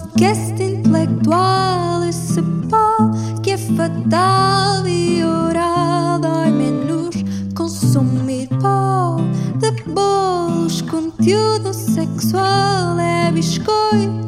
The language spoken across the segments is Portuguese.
podcast intelectual, esse pó que é fatal e oral dói menos consumir pó de bolos, conteúdo sexual é biscoito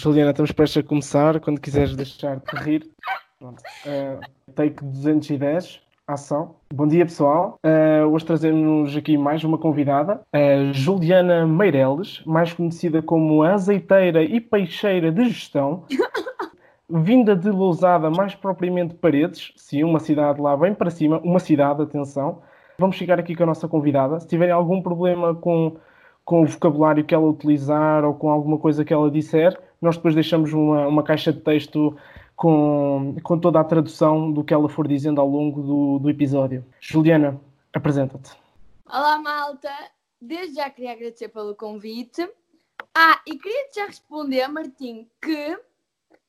Juliana, estamos prestes a começar. Quando quiseres deixar-te rir. Pronto. Uh, take 210, ação. Bom dia, pessoal. Uh, hoje trazemos aqui mais uma convidada, a Juliana Meireles, mais conhecida como azeiteira e peixeira de gestão. Vinda de Lousada, mais propriamente Paredes, sim, uma cidade lá bem para cima, uma cidade, atenção. Vamos chegar aqui com a nossa convidada. Se tiverem algum problema com, com o vocabulário que ela utilizar ou com alguma coisa que ela disser, nós depois deixamos uma, uma caixa de texto com, com toda a tradução do que ela for dizendo ao longo do, do episódio. Juliana, apresenta-te. Olá, malta! Desde já queria agradecer pelo convite. Ah, e queria já responder, Martim, que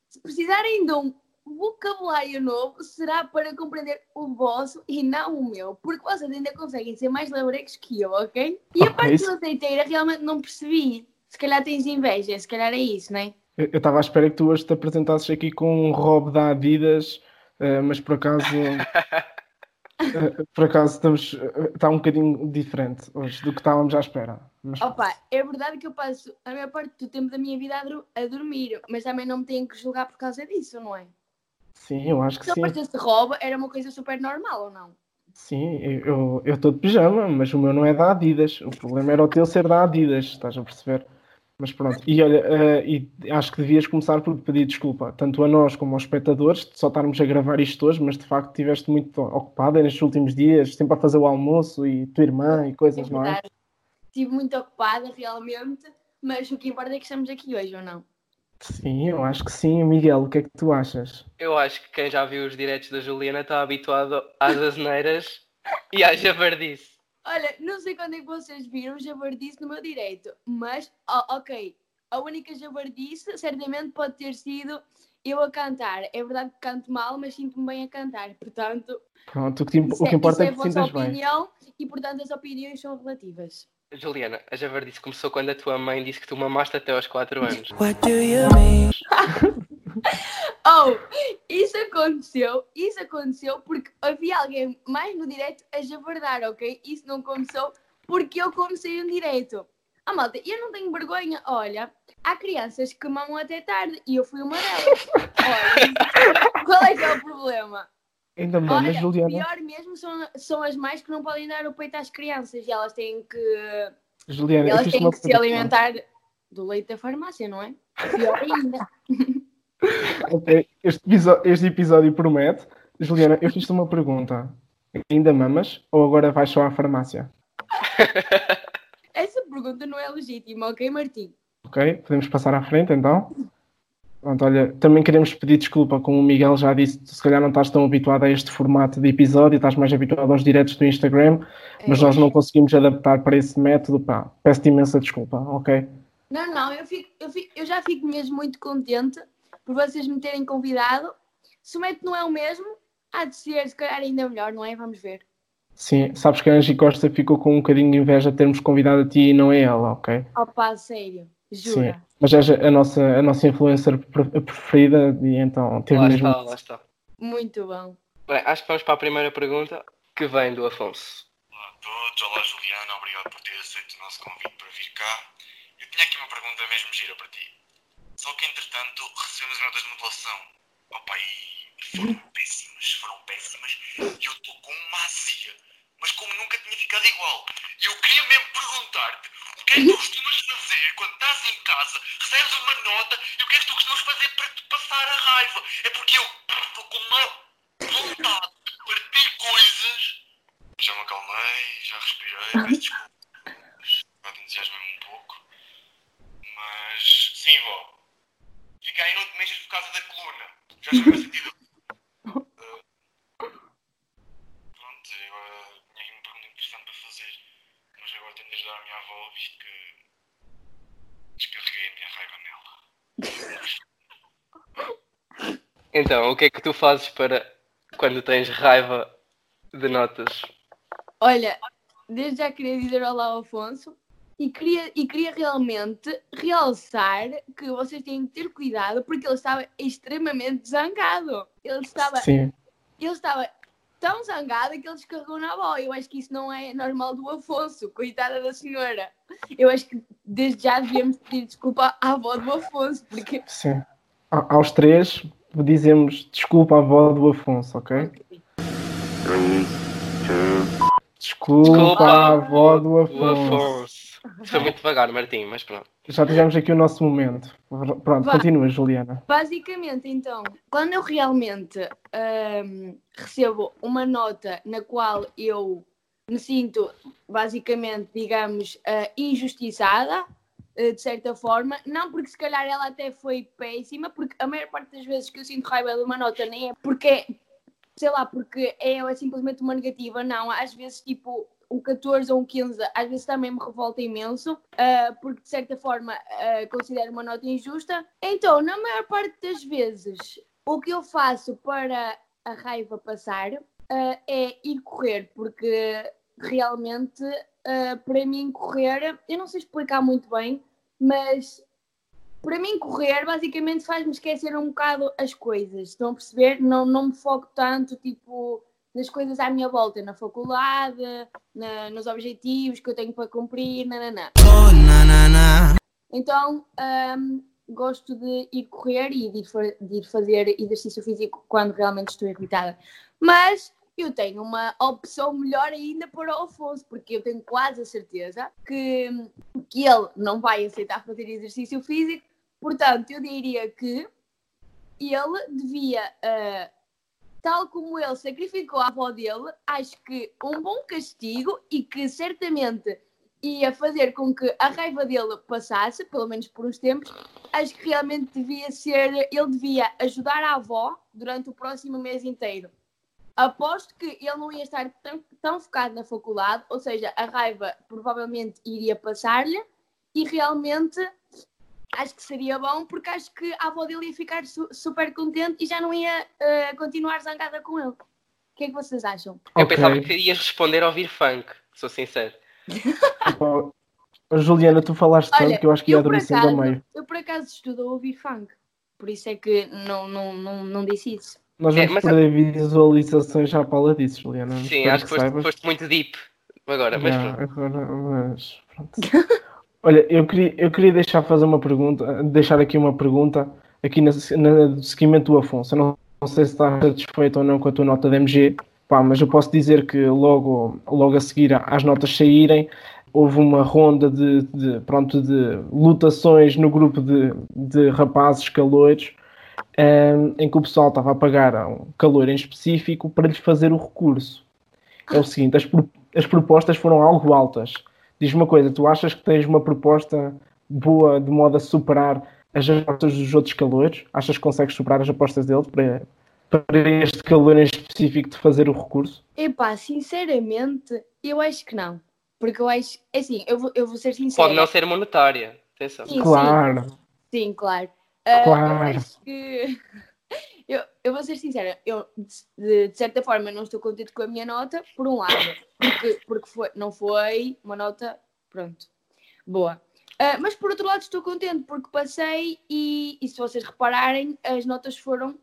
se precisarem de um vocabulário novo, será para compreender o vosso e não o meu, porque vocês ainda conseguem ser mais labregos que eu, ok? E a parte isso- da azeiteira realmente não percebi. Se calhar tens inveja, se calhar é isso, não é? Eu eu estava à espera que tu hoje te apresentasses aqui com um robe da Adidas, eh, mas por acaso. eh, por acaso estamos, eh, está um bocadinho diferente hoje do que estávamos à espera. Mas Opa, é verdade que eu passo a maior parte do tempo da minha vida a, dormir, mas também não me tenho que julgar por causa disso, não é? sim, eu acho que Se eu sim. partisse de roubo, era uma coisa super normal ou não? Sim, eu eu estou de pijama, mas o meu não é da Adidas. O problema era o teu ser da Adidas, estás a perceber? Mas pronto, e olha, eh, e acho que devias começar por pedir desculpa, tanto a nós como aos espectadores, de só estarmos a gravar isto hoje, mas de facto estiveste muito ocupada nestes últimos dias, sempre a fazer o almoço e tua irmã e É coisas, não é? Estive muito ocupada realmente, mas o que importa é que estamos aqui hoje ou não? Sim, eu acho que sim. Miguel, o que é que tu achas? Eu acho que quem já viu os diretos da Juliana está habituado às asneiras e à javardice. Olha, não sei quando é que vocês viram jabardice no meu direito, mas ó, ok, a única jabardice certamente pode ter sido eu a cantar. É verdade que canto mal, mas sinto-me bem a cantar. Portanto, Pronto, o que, o que importa isso é a que te vossa sintas bem. opinião e portanto as opiniões são relativas. Juliana, a javardice começou quando a tua mãe disse que tu mamaste até aos 4 anos. What do you mean? Oh, isso aconteceu, isso aconteceu porque havia alguém mais no direito a javardar, ok? Isso não começou porque eu comecei um direito. Ah, malta, eu não tenho vergonha. Olha, há crianças que mamam até tarde e eu fui uma delas. Olha, qual é que é o problema? Ainda me mas Olha, Juliana. pior mesmo são, são as mães que não podem dar o peito às crianças e elas têm que, Juliana, elas têm que se pergunta. alimentar do leite da farmácia, não é? Pior ainda. Ok, Este episódio, este episódio promete. Juliana, eu fiz-te uma pergunta. Ainda mamas ou agora vais só à farmácia? Essa pergunta não é legítima, ok, Martim? Ok? Podemos passar à frente então? Pronto, olha, também queremos pedir desculpa, como o Miguel já disse, tu se calhar não estás tão habituado a este formato de episódio, estás mais habituado aos diretos do Instagram, mas É. nós não conseguimos adaptar para esse método, pá, peço-te imensa desculpa, ok? Não, não, eu, fico, eu, fico- eu já fico mesmo muito contente por vocês me terem convidado. Se o método não é o mesmo, há de ser, se calhar, ainda melhor, não é? Vamos ver. Sim, sabes que a Angie Costa ficou com um bocadinho de inveja de termos convidado a ti e não é ela, ok? Opa, sério, Sim, jura. mas és a nossa, a nossa influencer pre- preferida e então teve Lá mesmo. está, lá está. Muito bom. Bem, acho que vamos para a primeira pergunta, que vem do Afonso. Olá a todos, olá Juliana, obrigado por ter aceito o nosso convite para vir cá. Eu tinha aqui uma pergunta mesmo gira para ti. Só que entretanto recebemos as notas de modulação. Opa, e foram péssimas, foram péssimas. E eu estou com uma azia, mas como nunca tinha ficado igual. E eu queria mesmo perguntar-te o que é que tu costumas fazer quando estás em casa, recebes uma nota e o que é que tu costumas fazer para te passar a raiva? É porque eu estou com uma vontade de partir coisas já me acalmei, já respirei, peço desculpa. Pode entusiasmar-me um pouco. Mas sim, vó. Fica aí, não te mexas por causa da coluna. Já chegou a sentir. Uh, pronto, eu uh, tinha aqui uma pergunta interessante para fazer. Mas agora tenho de ajudar a minha avó, visto que descarreguei a minha raiva nela. Então, o que é que tu fazes para quando tens raiva de notas? Olha, desde já queria dizer olá ao Afonso e queria, e queria realmente realçar que vocês têm que ter cuidado porque ele estava extremamente zangado. Ele estava, Sim. ele estava tão zangado que ele descarregou na avó. Eu acho que isso não é normal do Afonso, coitada da senhora. Eu acho que desde já devíamos pedir desculpa à avó do Afonso, porque Sim. A- aos três dizemos desculpa à avó do Afonso, ok? Desculpa, Desculpa, à avó do Afonso. Afonso. Foi muito devagar, Martim, mas pronto. Já tivemos aqui o nosso momento. Pronto, Vá. continua, Juliana. Basicamente, então, quando eu realmente ahm, recebo uma nota na qual eu me sinto, basicamente, digamos, ah, injustiçada, ah, de certa forma, não porque se calhar ela até foi péssima, porque a maior parte das vezes que eu sinto raiva de uma nota nem é porque, sei lá, porque é, é simplesmente uma negativa, não. Às vezes, tipo, um 14 ou um 15, às vezes também me revolta imenso, ah, porque de certa forma ah, considero uma nota injusta. Então, na maior parte das vezes, o que eu faço para a raiva passar ah, é ir correr, porque realmente para mim correr, eu não sei explicar muito bem, mas para mim correr basicamente faz-me esquecer um bocado as coisas, estão a perceber? Não, não me foco tanto, tipo, nas coisas à minha volta, na faculdade, na- nos objetivos que eu tenho para cumprir, nananã. Então, hum, gosto de ir correr e de ir, de ir fazer exercício físico quando realmente estou irritada. Mas eu tenho uma opção melhor ainda para o Afonso, porque eu tenho quase a certeza que, que ele não vai aceitar fazer exercício físico. Portanto, eu diria que ele devia, ah, tal como ele sacrificou a avó dele, acho que um bom castigo e que certamente ia fazer com que a raiva dele passasse, pelo menos por uns tempos, acho que realmente devia ser, ele devia ajudar a avó durante o próximo mês inteiro. Aposto que ele não ia estar tão, tão focado na faculdade, ou seja, a raiva provavelmente iria passar-lhe e realmente acho que seria bom porque acho que a avó dele ia ficar su- super contente e já não ia eh, continuar zangada com ele. O que é que vocês acham? Eu Ok. pensava que ias responder a ouvir funk, sou sincero. Ó, Juliana, tu falaste tanto Olha, que eu acho que ia adormecer acaso, meio. eu por acaso estudo a ouvir funk, por isso é que não, não, não, não disse isso. Nós É, vamos mas- perder visualizações já à pala disso, Juliana. Sim, acho que foste, saibas. foste muito deep agora, mas pronto. agora, mas pronto. Olha, eu queria, eu queria deixar fazer uma pergunta, deixar aqui uma pergunta aqui no seguimento do Afonso. Eu não, não sei se está satisfeito ou não com a tua nota de MG, pá, mas eu posso dizer que logo, logo a seguir às notas saírem, houve uma ronda de, de, pronto, de lutações no grupo de, de rapazes caloiros, em, em que o pessoal estava a pagar um calor em específico para lhes fazer o recurso. É o seguinte, as, as propostas foram algo altas. Diz-me uma coisa, tu achas que tens uma proposta boa de modo a superar as apostas dos outros calores? Achas que consegues superar as apostas dele para, para este calor em específico de fazer o recurso? Epá, sinceramente, eu acho que não. Porque eu acho, é assim, eu vou, eu vou ser sincera. Pode não ser monetária. Atenção. Sim, Claro, Sim, claro. Ah, Claro. Eu acho que. Eu, eu vou ser sincera, eu de, de certa forma não estou contente com a minha nota, por um lado, porque, porque foi, não foi uma nota, pronto, boa. Ah, mas por outro lado estou contente porque passei e, e se vocês repararem, as notas foram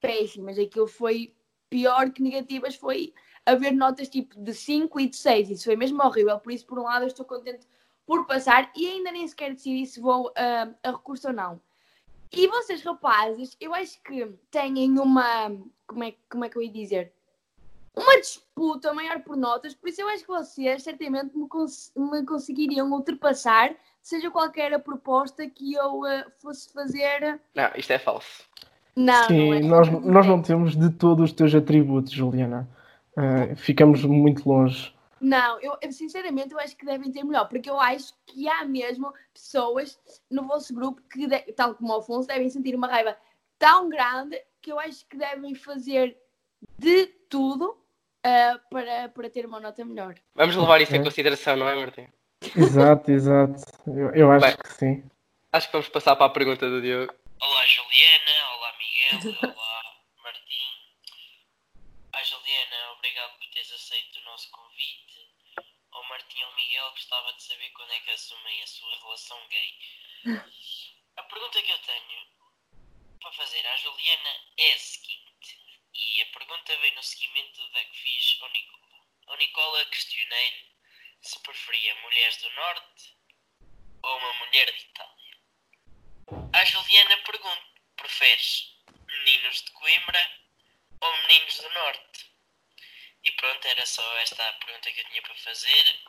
péssimas. Aquilo foi pior que negativas, foi haver notas tipo de 5 e de 6. Isso foi mesmo horrível. Por isso, por um lado, eu estou contente por passar e ainda nem sequer decidi se vou ah, a recurso ou não. E vocês, rapazes, eu acho que têm uma. Como é, como é que eu ia dizer? Uma disputa maior por notas, por isso eu acho que vocês certamente me, cons- me conseguiriam ultrapassar, seja qualquer a proposta que eu ah, fosse fazer. Não, isto é falso. Não, sim, não é. nós, nós não temos de todos os teus atributos, Juliana. Ah, ficamos muito longe. Não, eu, eu, sinceramente eu acho que devem ter melhor, porque eu acho que há mesmo pessoas no vosso grupo que, de- tal como o Afonso, devem sentir uma raiva tão grande que eu acho que devem fazer de tudo ah, para, para ter uma nota melhor. Vamos levar isso em consideração, não é, Martim? Exato, exato. Eu, eu acho Bem. que sim. Acho que vamos passar para a pergunta do Diogo. Olá Juliana, olá Miguel, olá Martim. Ah Juliana, obrigado por teres aceito o nosso convite. Ao Martim e ao Miguel gostava de saber quando é que assumem a sua relação gay. A pergunta que eu tenho para fazer à Juliana é a seguinte, e a pergunta vem no seguimento da que fiz ao Nicola. Ao Nicola questionei-lhe se preferia mulheres do Norte ou uma mulher de Itália. A Juliana pergunta: preferes meninos de Coimbra ou meninos do Norte? E pronto, era só esta a pergunta que eu tinha para fazer.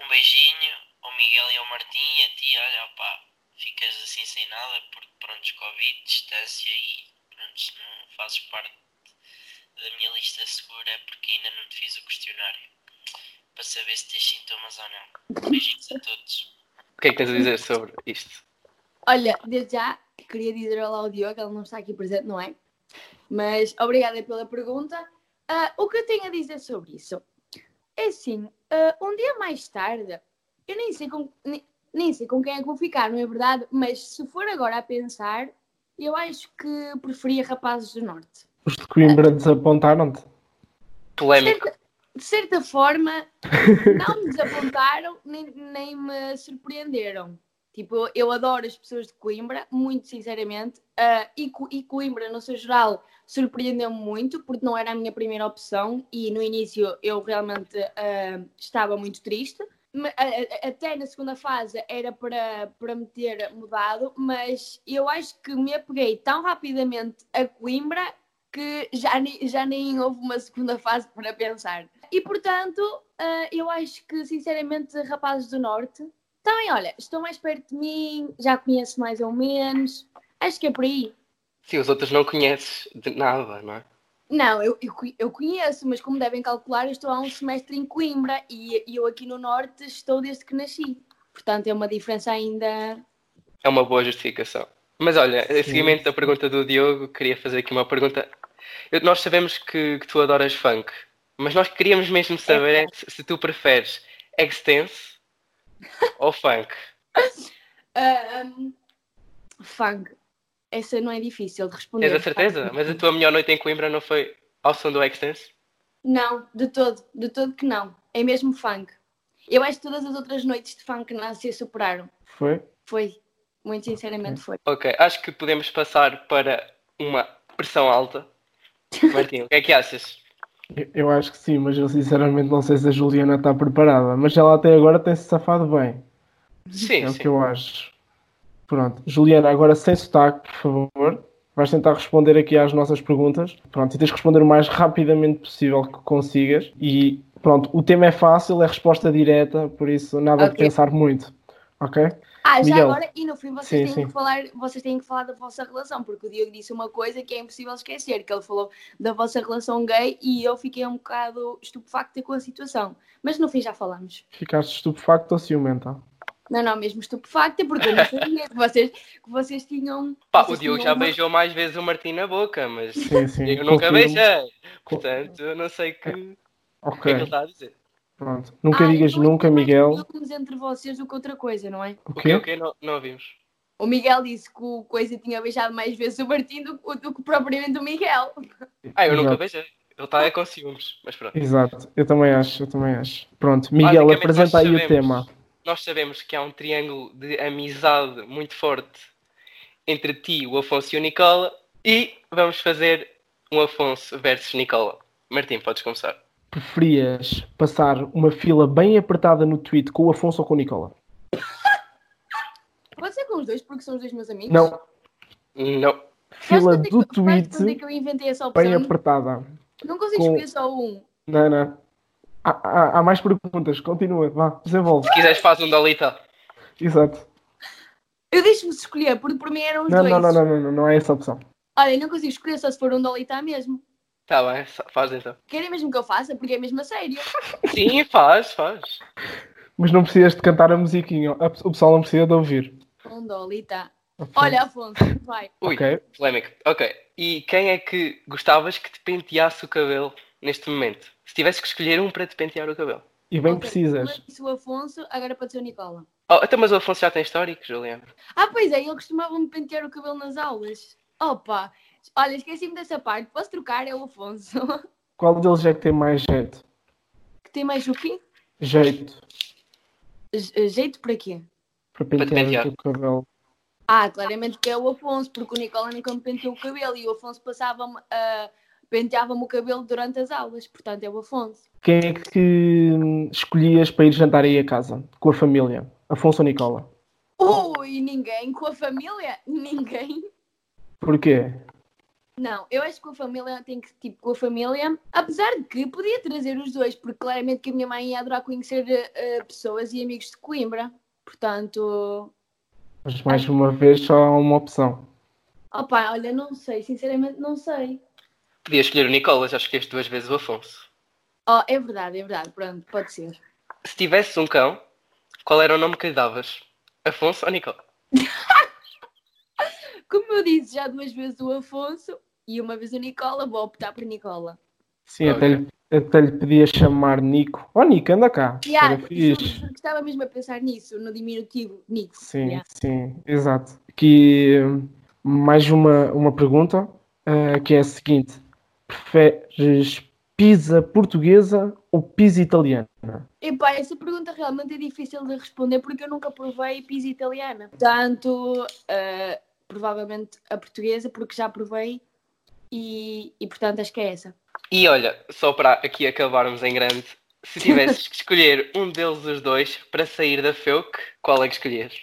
Um beijinho ao Miguel e ao Martim e a ti, olha, opá, ficas assim sem nada porque pronto, Covid, distância e pronto, não fazes parte da minha lista segura porque ainda não te fiz o questionário para saber se tens sintomas ou não. Beijinhos a todos. O que é que tens a dizer sobre isto? Olha, desde já queria dizer olá ao Diogo, ele não está aqui presente, não é? Mas obrigada pela pergunta. Ah, o que eu tenho a dizer sobre isso? É assim, ah, um dia mais tarde, eu nem sei, com, nem, nem sei com quem é que vou ficar, não é verdade? Mas se for agora a pensar, eu acho que preferia rapazes do Norte. Os de Coimbra desapontaram-te? Polémico. Certa- de certa forma, não me desapontaram nem, nem me surpreenderam. Tipo, eu, adoro as pessoas de Coimbra, muito sinceramente, ah, e, Co- e Coimbra, no seu geral, surpreendeu-me muito, porque não era a minha primeira opção, e no início eu realmente ah, estava muito triste. Até na segunda fase era para, para me ter mudado, mas eu acho que me apeguei tão rapidamente a Coimbra que já nem, já nem houve uma segunda fase para pensar. E portanto, ah, eu acho que sinceramente, rapazes do Norte, também, olha, estão mais perto de mim, já conheço mais ou menos, acho que é por aí. Sim, os outros não conheces de nada, não é? Não, eu, eu, eu conheço, mas como devem calcular, eu estou há um semestre em Coimbra e, e eu aqui no Norte estou desde que nasci. Portanto, é uma diferença ainda. É uma boa justificação. Mas olha, em seguimento da pergunta do Diogo, queria fazer aqui uma pergunta. Eu- nós sabemos que, que tu adoras funk, mas nós queríamos mesmo saber é se, se tu preferes extense ou funk. Ah, um, funk. Essa não é difícil de responder. Tens a certeza? Mas a tua melhor noite em Coimbra não foi ao som do extense? Não, de todo, de todo que não. É mesmo funk. Eu acho que todas as outras noites de funk não se superaram. Foi? Foi. Muito sinceramente foi. Ok, acho que podemos passar para uma pressão alta. Martim, o que é que achas? Eu- acho que sim, mas eu sinceramente não sei se a Juliana está preparada. Mas ela até agora tem-se safado bem. Sim, É o sim. que eu acho. Pronto. Juliana, agora sem sotaque, por favor. Vais tentar responder aqui às nossas perguntas. Pronto, e tens de responder o mais rapidamente possível que consigas. E pronto, o tema é fácil, é resposta direta, por isso nada de Ok. pensar muito. Ok? Ah, já Miguel. agora, e no fim vocês Sim, têm, sim. Que falar, vocês têm que falar da vossa relação, porque o Diogo disse uma coisa que é impossível esquecer, que ele falou da vossa relação gay e eu fiquei um bocado estupefacta com a situação. Mas no fim já falamos. Ficaste estupefacto ou ciumenta? Não, não, mesmo estupefacta, porque eu não sabia que vocês, que vocês tinham. Pá, o vocês Diogo tinham já uma- beijou mais vezes o Martim na boca, mas Sim, sim. eu nunca beijei. Portanto, eu não sei que, o que é que ele está a dizer. Pronto. Nunca Ah, digas então nunca, é Miguel. ciúmes entre vocês do que outra coisa, não é? O O quê? o que não, não ouvimos? O Miguel disse que o Coisa tinha beijado mais vezes o Martim do, do que propriamente o Miguel. Ah, eu nunca beijei. Ele está com ciúmes, mas pronto. Exato, eu também acho, eu também acho. Pronto, Miguel, apresenta aí o sabemos- tema. Nós sabemos que há um triângulo de amizade muito forte entre ti, o Afonso e o Nicola, e vamos fazer um Afonso versus Nicola. Martim, podes começar. Preferias passar uma fila bem apertada no tweet com o Afonso ou com o Nicola? Pode ser com os dois, porque são os dois meus amigos. Não, Não. Fila é do que- tweet é que eu inventei essa opção? bem apertada. Não consigo com- escolher só um. Não, não. Há, há- há mais perguntas, continua, vá, desenvolve. Se quiseres, faz um Dalita. Exato. Eu deixo-me escolher, porque por mim eram os Não, dois. não, não, não, não, não, não é essa a opção. Olha, eu não consigo escolher só se for um Dolita mesmo. Tá bem, faz então. Querem mesmo que eu faça, porque é mesmo a sério. Sim, faz, faz. Mas não precisas de cantar a musiquinha, o pessoal não precisa de ouvir. Um Dolita. Ok. Olha, Afonso, vai. Ui, Ok. polémico. Ok. E quem é que gostavas que te penteasse o cabelo neste momento? Se tivesse que escolher um para te pentear o cabelo. E bem Ok, precisas. como eu disse o Afonso, agora pode ser o Nicola. Oh, então, mas o Afonso já tem histórico, Juliana. Ah, pois é, ele costumava me pentear o cabelo nas aulas. Opa! Olha, esqueci-me dessa parte. Posso trocar? É o Afonso. Qual deles é que tem mais jeito? que tem mais o quê? Jeito Je- Jeito para quê? para te pentear o teu cabelo. Ah, claramente que é o Afonso, porque o Nicola nunca me penteou o cabelo e o Afonso passava-me, ah, penteava-me o cabelo durante as aulas, portanto é o Afonso. Quem é que escolhias para ir jantar aí a casa? Com a família? Afonso ou Nicola? Ui, ninguém com a família? Ninguém. Porquê? Não, eu acho que com a família tem que, tipo, com a família, apesar de que podia trazer os dois, porque claramente que a minha mãe ia adorar conhecer ah, pessoas e amigos de Coimbra. Portanto, Mas mais uma vez só há uma opção. opa, olha, não sei, sinceramente não sei. Podia escolher o Nicolas, já escolheste duas vezes o Afonso. Oh, é verdade, é verdade, pronto, pode ser. Se tivesses um cão, qual era o nome que lhe davas? Afonso ou Nicola? Como eu disse já duas vezes o Afonso e uma vez o Nicola, vou optar por Nicola. Sim, até lhe, até lhe podia chamar Nico. Oh, Nico, anda cá. Yeah, isso, porque estava mesmo a pensar nisso, no diminutivo Nico. Sim, Yeah. sim, exato. Aqui hum, mais uma, uma pergunta, ah, que é a seguinte: preferes pizza portuguesa ou pizza italiana? Epá, essa pergunta realmente é difícil de responder porque eu nunca provei pizza italiana. Portanto, ah, provavelmente a portuguesa, porque já provei e, e portanto acho que é essa. E olha, só para aqui acabarmos em grande, se tivesses que escolher um deles os dois para sair da FEUC, qual é que escolheres?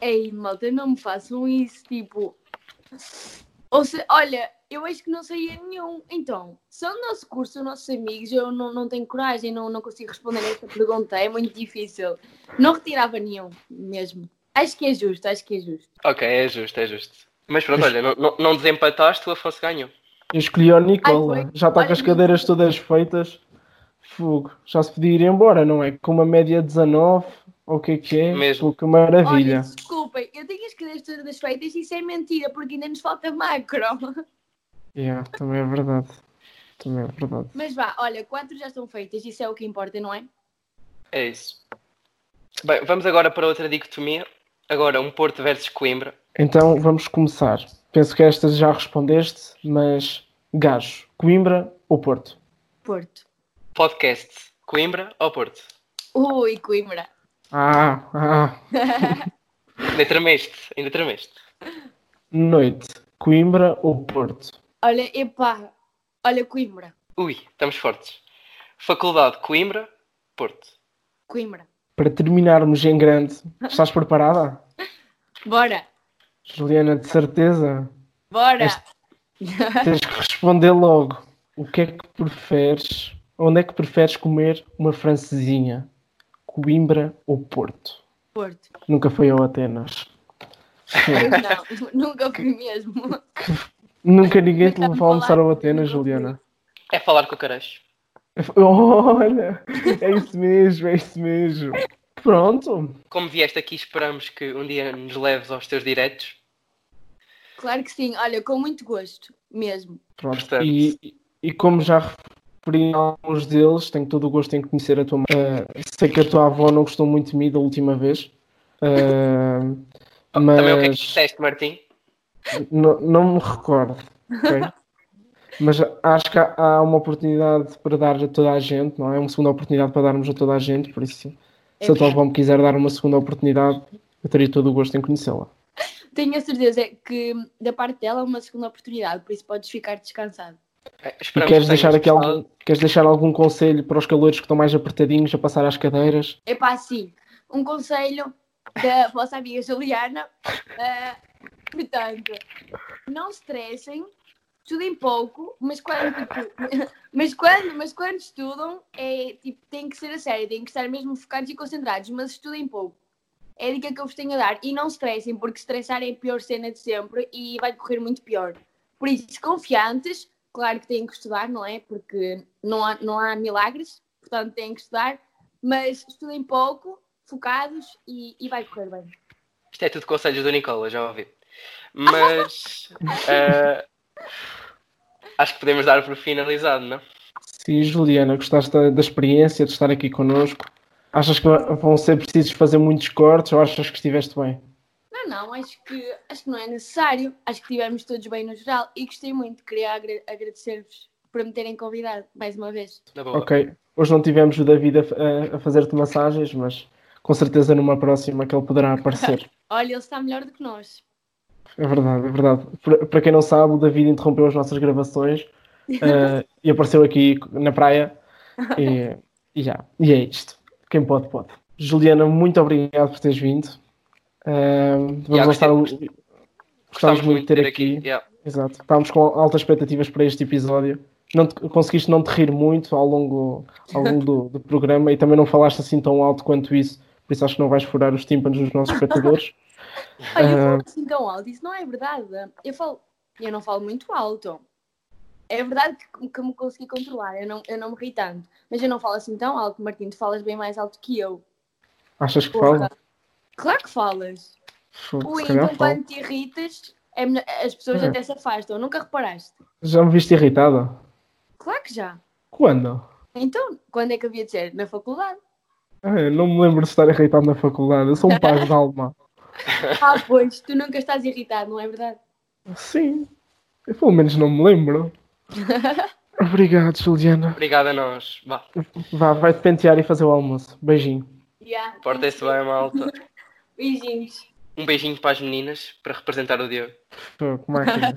Ei, malta, não me façam isso, tipo. Ou se, olha, eu acho que não saía nenhum. Então, são do nosso curso, são nossos amigos, eu não, não tenho coragem, não, não consigo responder a esta pergunta, é muito difícil. Não retirava nenhum, mesmo. Acho que é justo, acho que é justo. Ok, é justo, é justo. Mas pronto, olha, não, não, desempataste, o Afonso ganhou. Eu escolhi o Nicola. Ai. Já está com as cadeiras todas feitas. Fogo. Já se podia ir embora, não é? Com uma média 19, ou o que é que é? Mesmo. Pô, que maravilha. Olha, desculpem, eu tenho as cadeiras todas feitas e isso é mentira, porque ainda nos falta macro. Yeah, também é verdade. Também é verdade. Mas vá, olha, quatro já estão feitas, isso é o que importa, não é? É isso. Bem, vamos agora para outra dicotomia. Agora, um Porto versus Coimbra. Então vamos começar. Penso que esta já respondeste, mas gajo, Coimbra ou Porto? Porto. Podcast, Coimbra ou Porto? Ui, Coimbra. Ah, ah. Ainda tremeste, ainda tremeste. Noite, Coimbra ou Porto? Olha, epá, olha, Coimbra. Ui, estamos fortes. Faculdade, Coimbra, Porto. Coimbra. Para terminarmos em grande, estás preparada? Bora, Juliana, de certeza? bora. Este- Tens que responder logo. O que é que preferes? Onde é que preferes comer uma francesinha? Coimbra ou Porto? Porto. Nunca foi ao Atenas. Não, nunca fui mesmo. Nunca ninguém te levou a almoçar ao Atenas. Juliana. É falar com o carejo. Olha, é isso mesmo, é isso mesmo. Pronto. Como vieste aqui, esperamos que um dia nos leves aos teus diretos. Claro que sim, olha, com muito gosto, mesmo. Pronto. Portanto- E, e como já referi a alguns deles, tenho todo o gosto em conhecer a tua mãe. Eh, sei que a tua avó não gostou muito de mim da última vez. Eh, Também o que é que mas disseste, Martim? não, não me recordo. ok? mas acho que há, uma oportunidade para dar a toda a gente, não é? Uma segunda oportunidade para darmos a toda a gente, por isso, É se a tua avó me quiser dar uma segunda oportunidade, eu teria todo o gosto em conhecê-la. Tenho a certeza que da parte dela é uma segunda oportunidade, por isso podes ficar descansado. É, E queres que deixar, aqui algum, queres deixar algum conselho para os calores que estão mais apertadinhos a passar às cadeiras? Epá, sim, um conselho da vossa amiga Juliana. eh, portanto, não se estressem, estudem pouco, mas quando, tipo, mas quando, mas quando estudam, é, tipo, tem que ser a sério, têm que estar mesmo focados e concentrados, mas estudem pouco. É a dica que eu vos tenho a dar. E não se estressem, porque estressar é a pior cena de sempre e vai correr muito pior. Por isso, confiantes, claro que têm que estudar, não é? Porque não há, não há milagres, portanto têm que estudar, mas estudem pouco, focados e, e vai correr bem. Isto é tudo conselhos do Nicola, já ouvi. Mas eh, acho que podemos dar por finalizado, não? Sim, Juliana, gostaste da, da experiência de estar aqui connosco. Achas que vão ser precisos fazer muitos cortes ou achas que estiveste bem? Não, não, acho que, acho que não é necessário. Acho que estivemos todos bem no geral e gostei muito. Queria agra- agradecer-vos por me terem convidado mais uma vez. Ok. Hoje não tivemos o David a, a- a fazer-te massagens, mas com certeza numa próxima que ele poderá aparecer. Olha, ele está melhor do que nós. É verdade, é verdade. Para quem não sabe, o David interrompeu as nossas gravações eh, e apareceu aqui na praia. E, e já. E é isto. Quem pode, pode. Juliana, muito obrigado por teres vindo. Eh, vamos Yeah, gostei- muito de ter aqui. Yeah. Exato. Estávamos com altas expectativas para este episódio. Não te- conseguiste não te rir muito ao longo, ao longo do, do programa e também não falaste assim tão alto quanto isso, por isso acho que não vais furar os tímpanos dos nossos espectadores. Olha, eu falo assim tão alto, isso não é verdade. Eu falo, eu não falo muito alto. É verdade que, que me consegui controlar, eu não, eu não me ri tanto. Mas eu não falo assim tão alto, Martim, tu falas bem mais alto que eu. Achas que Porra. fala? Claro que falas. Ou então quando te irritas, é as pessoas É. até se afastam. Nunca reparaste? Já me viste irritada? Claro que já. Quando? Então, quando é que havia de ser? Na faculdade? Eu não me lembro de estar irritado na faculdade. Eu sou um paz de alma. Ah, pois, tu nunca estás irritado, não é verdade? Sim. Eu pelo menos não me lembro. Obrigado, Juliana. Obrigado a nós. Vá. Vá, vai-te pentear e fazer o almoço. Beijinho. Yeah. Portem-se bem, malta. Beijinhos. Um beijinho para as meninas para representar o Diogo. Fogo, máquina.